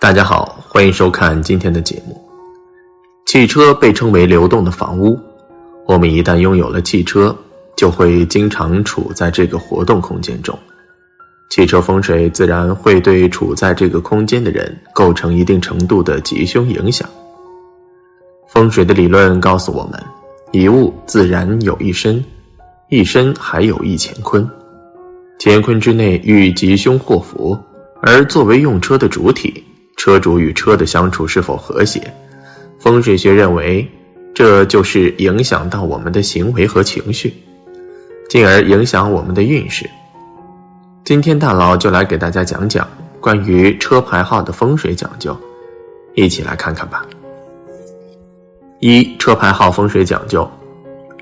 大家好，欢迎收看今天的节目。汽车被称为流动的房屋，我们一旦拥有了汽车，就会经常处在这个活动空间中。汽车风水自然会对处在这个空间的人构成一定程度的吉凶影响。风水的理论告诉我们，一物自然有一身，一身还有一乾坤，乾坤之内遇吉凶祸福，而作为用车的主体。车主与车的相处是否和谐？风水学认为，这就是影响到我们的行为和情绪，进而影响我们的运势。今天大佬就来给大家讲讲关于车牌号的风水讲究，一起来看看吧。一、车牌号风水讲究：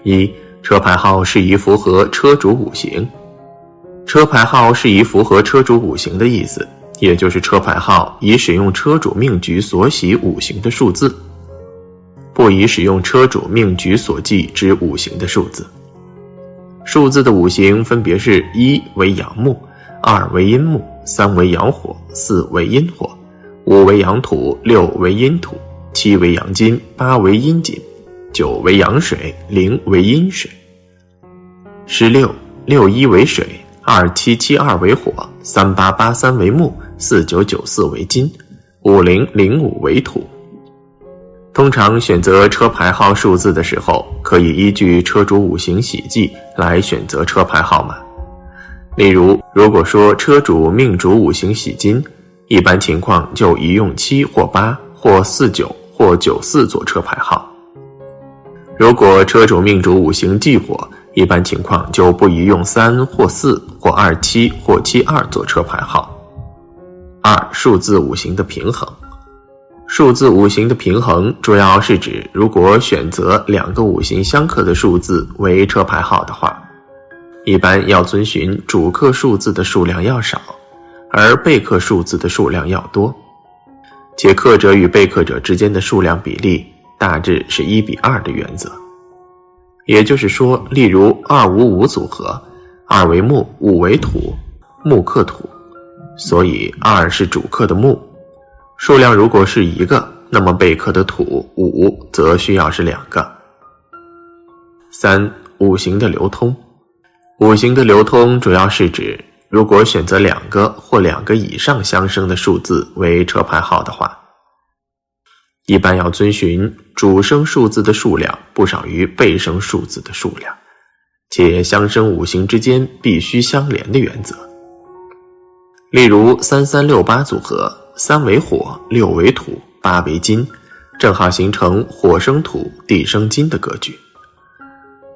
一、车牌号适宜符合车主五行。车牌号适宜符合车主五行的意思。也就是车牌号以使用车主命局所喜五行的数字，不宜使用车主命局所记之五行的数字。数字的五行分别是：一为阳木，二为阴木，三为阳火，四为阴火，五为阳土，六为阴土，七为阳金，八为阴金，九为阳水，零为阴水。十六六一为水，二七七二为火，三八八三为木。四九九四为金，五零零五为土。通常选择车牌号数字的时候，可以依据车主五行喜忌来选择车牌号码。例如，如果说车主命主五行喜金，一般情况就宜用七或八或四九或九四做车牌号。如果车主命主五行忌火，一般情况就不宜用三或四或二七或七二做车牌号。二数字五行的平衡，数字五行的平衡主要是指，如果选择两个五行相克的数字为车牌号的话，一般要遵循主克数字的数量要少，而被克数字的数量要多，且克者与被克者之间的数量比例大致是一比二的原则。也就是说，例如二五五组合，二为木，五为土，木克土。所以二是主克的木，数量如果是一个，那么被克的土五则需要是两个。三五行的流通，五行的流通主要是指，如果选择两个或两个以上相生的数字为车牌号的话，一般要遵循主生数字的数量不少于被生数字的数量，且相生五行之间必须相连的原则。例如三三六八组合，三为火，六为土，八为金，正好形成火生土，地生金的格局。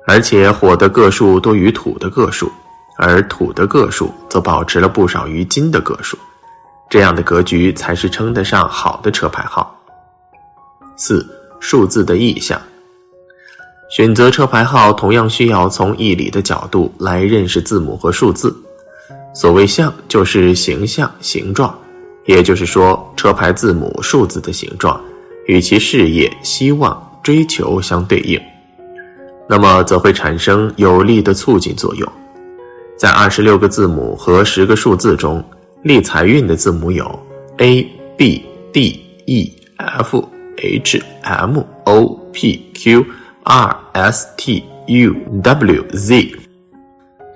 而且火的个数多于土的个数，而土的个数则保持了不少于金的个数，这样的格局才是称得上好的车牌号。四数字的意象，选择车牌号同样需要从义理的角度来认识字母和数字。所谓象，就是形象、形状，也就是说，车牌字母、数字的形状与其事业、希望、追求相对应，那么则会产生有力的促进作用。在二十六个字母和十个数字中，立财运的字母有 A、B、D、E、F、H、M、O、P、Q、R、S、T、U、W、Z。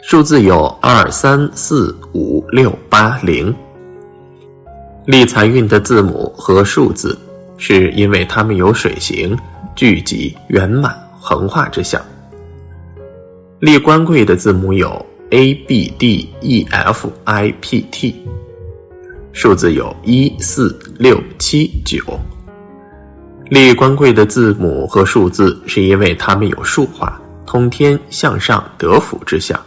数字有二三四五六八零。立财运的字母和数字，是因为它们有水形、聚集、圆满、横化之象。立官贵的字母有 A B D E F I P T。数字有一四六七九。立官贵的字母和数字，是因为它们有竖化、通天、向上、得福之象。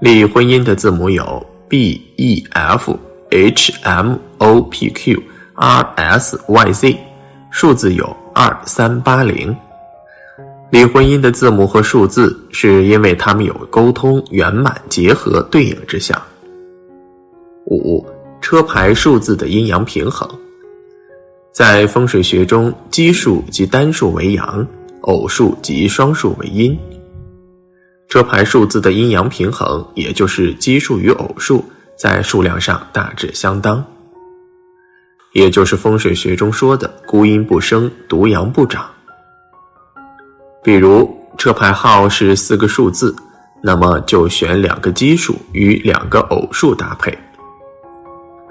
立婚姻的字母有 B E F H M O P Q R S Y Z，数字有二三八零。立婚姻的字母和数字，是因为它们有沟通、圆满、结合、对应之象。五车牌数字的阴阳平衡，在风水学中，奇数及单数为阳，偶数及双数为阴。车牌数字的阴阳平衡，也就是奇数与偶数在数量上大致相当。也就是风水学中说的“孤阴不生，独阳不长”。比如车牌号是四个数字，那么就选两个奇数与两个偶数搭配。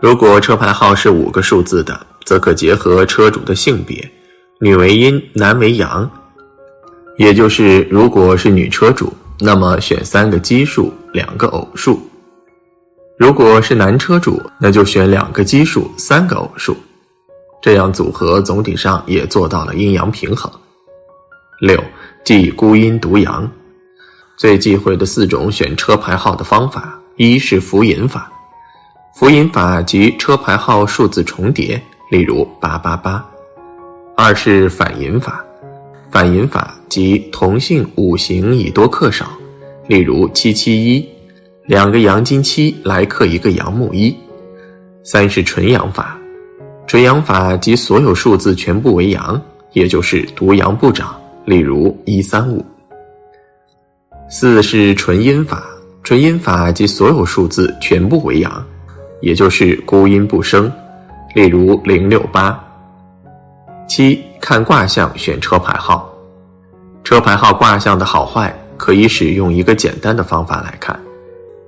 如果车牌号是五个数字的，则可结合车主的性别，女为阴，男为阳。也就是，如果是女车主，那么选三个奇数，两个偶数；如果是男车主，那就选两个奇数，三个偶数。这样组合总体上也做到了阴阳平衡。六。忌孤阴独阳，最忌讳的四种选车牌号的方法：一是浮银法，浮银法即车牌号数字重叠，例如八八八；二是反银法，反银法即同姓五行以多克少，例如七七一，两个阳金七来克一个阳木一；三是纯阳法，纯阳法即所有数字全部为阳，也就是独阳不长。例如一三五，四是纯阴法，纯阴法即所有数字全部为阳，也就是孤阴不生。例如零六八。七看卦象选车牌号，车牌号卦象的好坏可以使用一个简单的方法来看，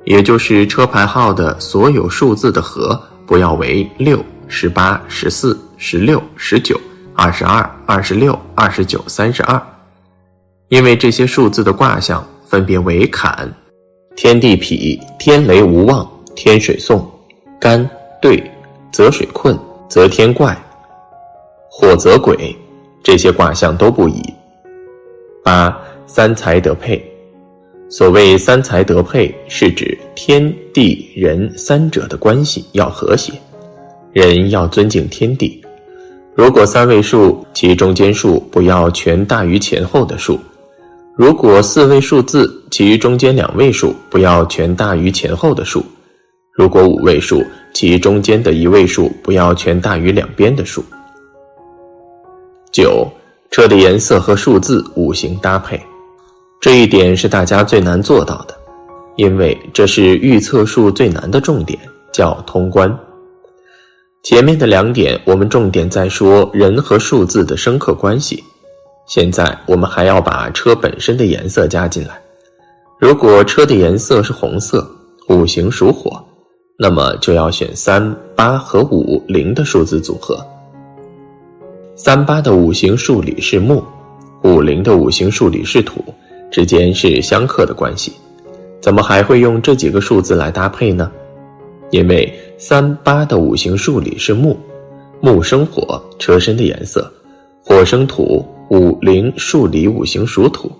也就是车牌号的所有数字的和不要为六、十八、十四、十六、十九。二十二、二十六、二十九、三十二，因为这些数字的卦象分别为坎、天地痞、天雷无望、天水讼、干兑、泽水困、泽天怪、火泽鬼，这些卦象都不宜。八三才得配，所谓三才得配，是指天地人三者的关系要和谐，人要尊敬天地。如果三位数，其中间数不要全大于前后的数；如果四位数字，其中间两位数不要全大于前后的数；如果五位数，其中间的一位数不要全大于两边的数。九，车的颜色和数字五行搭配，这一点是大家最难做到的，因为这是预测数最难的重点，叫通关。前面的两点，我们重点在说人和数字的深刻关系。现在我们还要把车本身的颜色加进来。如果车的颜色是红色，五行属火，那么就要选三八和五零的数字组合。三八的五行数理是木，五零的五行数理是土，之间是相克的关系。怎么还会用这几个数字来搭配呢？因为三八的五行数里是木，木生火，车身的颜色；火生土，五零数里五行属土，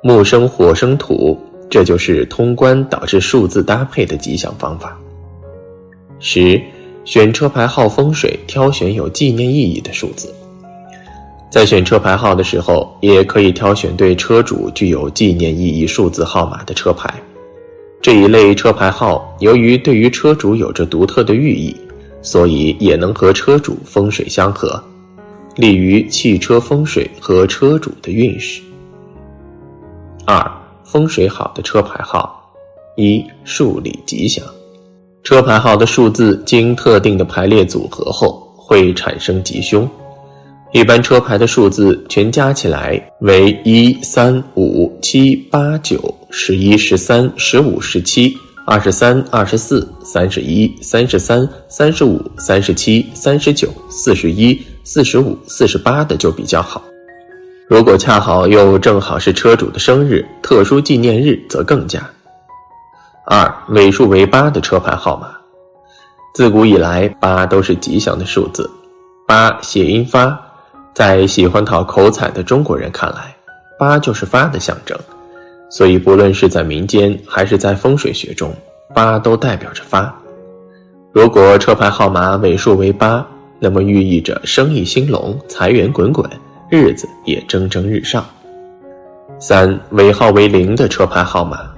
木生火生土，这就是通关导致数字搭配的吉祥方法。十，选车牌号风水挑选有纪念意义的数字，在选车牌号的时候，也可以挑选对车主具有纪念意义数字号码的车牌。这一类车牌号，由于对于车主有着独特的寓意，所以也能和车主风水相合，利于汽车风水和车主的运势。二、风水好的车牌号，一数理吉祥。车牌号的数字经特定的排列组合后，会产生吉凶。一般车牌的数字全加起来为一、三、五、七、八、九、十一、十三、十五、十七、二十三、二十四、三十一、三十三、三十五、三十七、三十九、四十一、四十五、四十八的就比较好。如果恰好又正好是车主的生日、特殊纪念日，则更佳。二尾数为八的车牌号码，自古以来八都是吉祥的数字，八谐音发。在喜欢讨口彩的中国人看来，八就是发的象征，所以不论是在民间还是在风水学中，八都代表着发。如果车牌号码尾数为八，那么寓意着生意兴隆、财源滚滚，日子也蒸蒸日上。三尾号为零的车牌号码，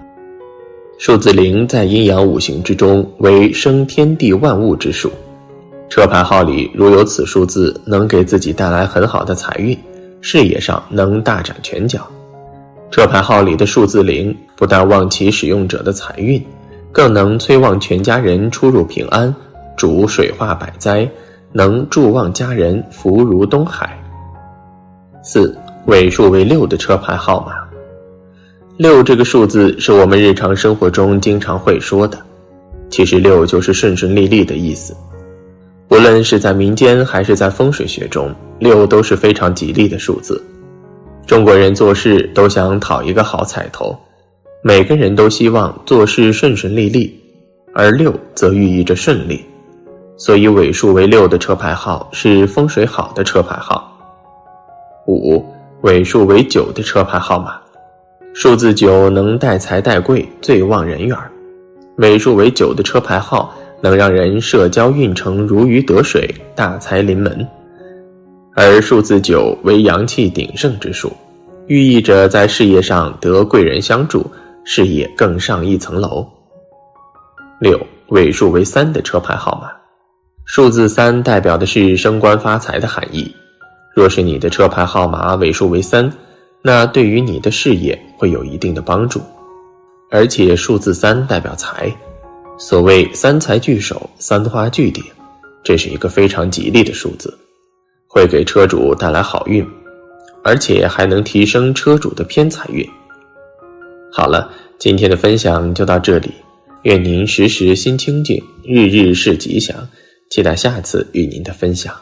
数字零在阴阳五行之中为生天地万物之数。车牌号里如有此数字，能给自己带来很好的财运，事业上能大展拳脚。车牌号里的数字零，不但旺其使用者的财运，更能催旺全家人出入平安，主水化百灾，能助旺家人，福如东海。四尾数为六的车牌号码，六这个数字是我们日常生活中经常会说的，其实六就是顺顺利利的意思。无论是在民间还是在风水学中，六都是非常吉利的数字。中国人做事都想讨一个好彩头，每个人都希望做事顺顺利利，而六则寓意着顺利，所以尾数为六的车牌号是风水好的车牌号。五尾数为九的车牌号码，数字九能带财带贵，最旺人缘。尾数为九的车牌号。能让人社交运程如鱼得水，大财临门，而数字九为阳气鼎盛之数，寓意着在事业上得贵人相助，事业更上一层楼。六尾数为三的车牌号码，数字三代表的是升官发财的含义。若是你的车牌号码尾数为三，那对于你的事业会有一定的帮助，而且数字三代表财。所谓三财聚首，三花聚顶，这是一个非常吉利的数字，会给车主带来好运，而且还能提升车主的偏财运。好了，今天的分享就到这里，愿您时时心清静，日日是吉祥，期待下次与您的分享。